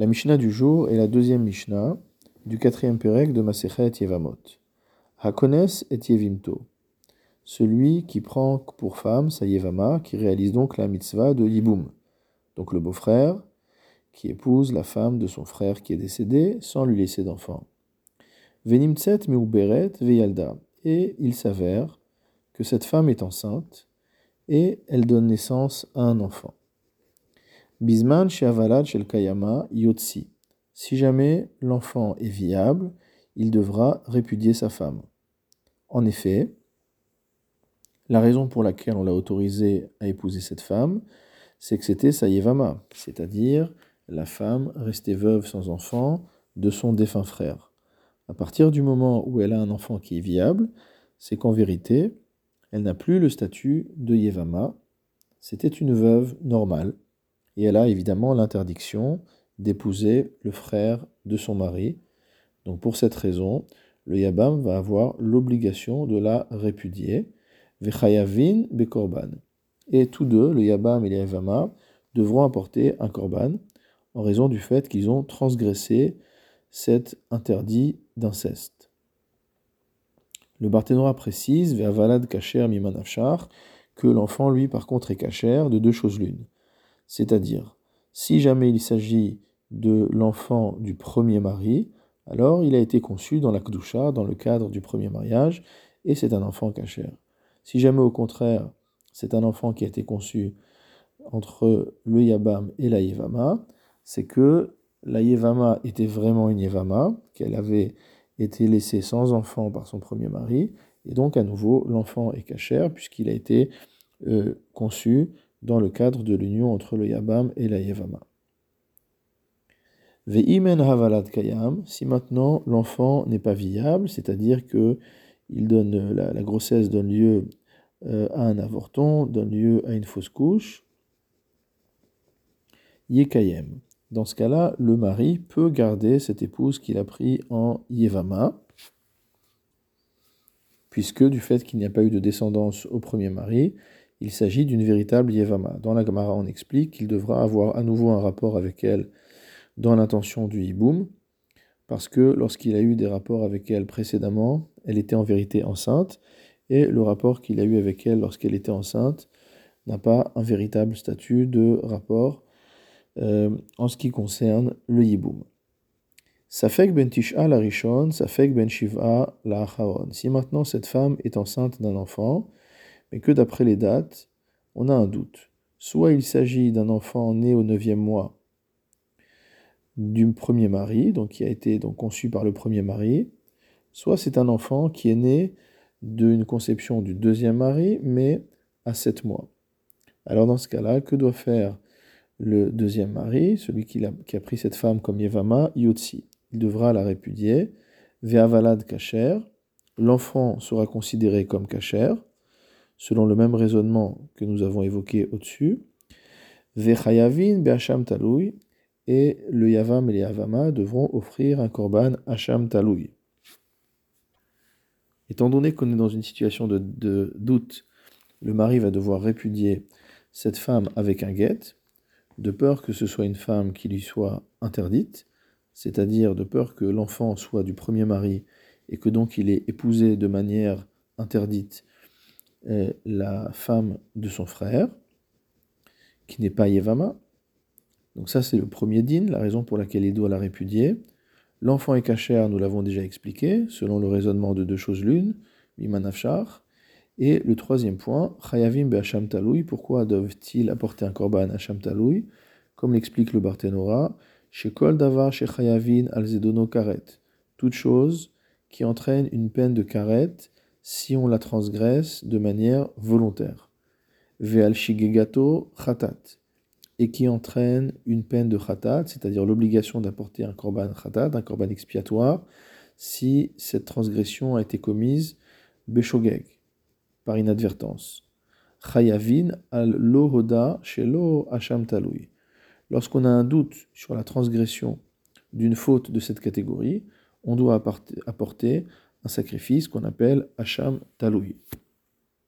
La Mishnah du jour est la deuxième Mishnah du quatrième Pérec de Masechet Yevamot. Hakones et Yevimto. Celui qui prend pour femme sa Yevama, qui réalise donc la mitzvah de Yiboum. Donc le beau-frère, qui épouse la femme de son frère qui est décédé sans lui laisser d'enfant. Venimtset meuberet veyalda. Et il s'avère que cette femme est enceinte et elle donne naissance à un enfant. Bisman sheavalad shel kayama yotsi. Si jamais l'enfant est viable, il devra répudier sa femme. En effet, la raison pour laquelle on l'a autorisé à épouser cette femme, c'est que c'était sa yevama, c'est-à-dire la femme restée veuve sans enfant de son défunt frère. À partir du moment où elle a un enfant qui est viable, c'est qu'en vérité, elle n'a plus le statut de yevama, c'était une veuve normale, et elle a évidemment l'interdiction d'épouser le frère de son mari. Donc pour cette raison, le Yabam va avoir l'obligation de la répudier. Vechayavin bekorban. Et tous deux, le Yabam et le Yavama, devront apporter un korban en raison du fait qu'ils ont transgressé cet interdit d'inceste. Le Barthénora précise, kacher mimanafshar, que l'enfant, lui, par contre, est kacher de deux choses l'une. C'est-à-dire, si jamais il s'agit de l'enfant du premier mari, alors il a été conçu dans la Kdusha, dans le cadre du premier mariage, et c'est un enfant cachère. Si jamais au contraire, c'est un enfant qui a été conçu entre le Yabam et la Yevama, c'est que la Yevama était vraiment une Yevama, qu'elle avait été laissée sans enfant par son premier mari, et donc à nouveau l'enfant est cachère puisqu'il a été euh, conçu dans le cadre de l'union entre le Yabam et la Yevama. Ve'imen havalad kayam, si maintenant l'enfant n'est pas viable, c'est-à-dire que il donne, la, grossesse donne lieu euh, à un avorton, donne lieu à une fausse couche, yekayem. Dans ce cas-là, le mari peut garder cette épouse qu'il a pris en Yevama, puisque du fait qu'il n'y a pas eu de descendance au premier mari, il s'agit d'une véritable Yevama. Dans la Gemara, on explique qu'il devra avoir à nouveau un rapport avec elle dans l'intention du Hiboum, parce que lorsqu'il a eu des rapports avec elle précédemment, elle était en vérité enceinte, et le rapport qu'il a eu avec elle lorsqu'elle était enceinte n'a pas un véritable statut de rapport euh, en ce qui concerne le Yiboum. Safek ben Tish'a la Rishon, Safek ben Shiv'a la Acharon. Si maintenant cette femme est enceinte d'un enfant, mais que d'après les dates, on a un doute. Soit il s'agit d'un enfant né au neuvième mois du premier mari, donc qui a été donc conçu par le premier mari, soit c'est un enfant qui est né d'une conception du deuxième mari, mais à sept mois. Alors dans ce cas-là, que doit faire le deuxième mari, celui qui a, pris cette femme comme Yevama, Yotsi Il devra la répudier, Ve'avalad Kacher, l'enfant sera considéré comme Kacher, selon le même raisonnement que nous avons évoqué au-dessus. Vechayavin taloui, et le Yavam et le Yavama devront offrir un korban Hacham taloui. Étant donné qu'on est dans une situation de, de, doute, le mari va devoir répudier cette femme avec un guet, de peur que ce soit une femme qui lui soit interdite, c'est-à-dire de peur que l'enfant soit du premier mari et que donc il ait épousé de manière interdite la femme de son frère, qui n'est pas Yevama. Donc ça, c'est le premier din, la raison pour laquelle il doit la répudier. L'enfant est cachère, nous l'avons déjà expliqué, selon le raisonnement de deux choses l'une, Mimanafshar. Et le troisième point, Chayavim be'asham taloui, pourquoi doivent-ils apporter un korban Hacham taloui? Comme l'explique le Barthénora, Shekol davar shechayavin al zedono karet. Toute chose qui entraîne une peine de karet si on la transgresse de manière volontaire. Ve'al shigegato khatat, et qui entraîne une peine de khatat, c'est-à-dire l'obligation d'apporter un korban khatat, un korban expiatoire, si cette transgression a été commise beshogeg, par inadvertance. Chayavin al lohoda shelo talui. Lorsqu'on a un doute sur la transgression d'une faute de cette catégorie, on doit apporter un sacrifice qu'on appelle Hacham Taloui.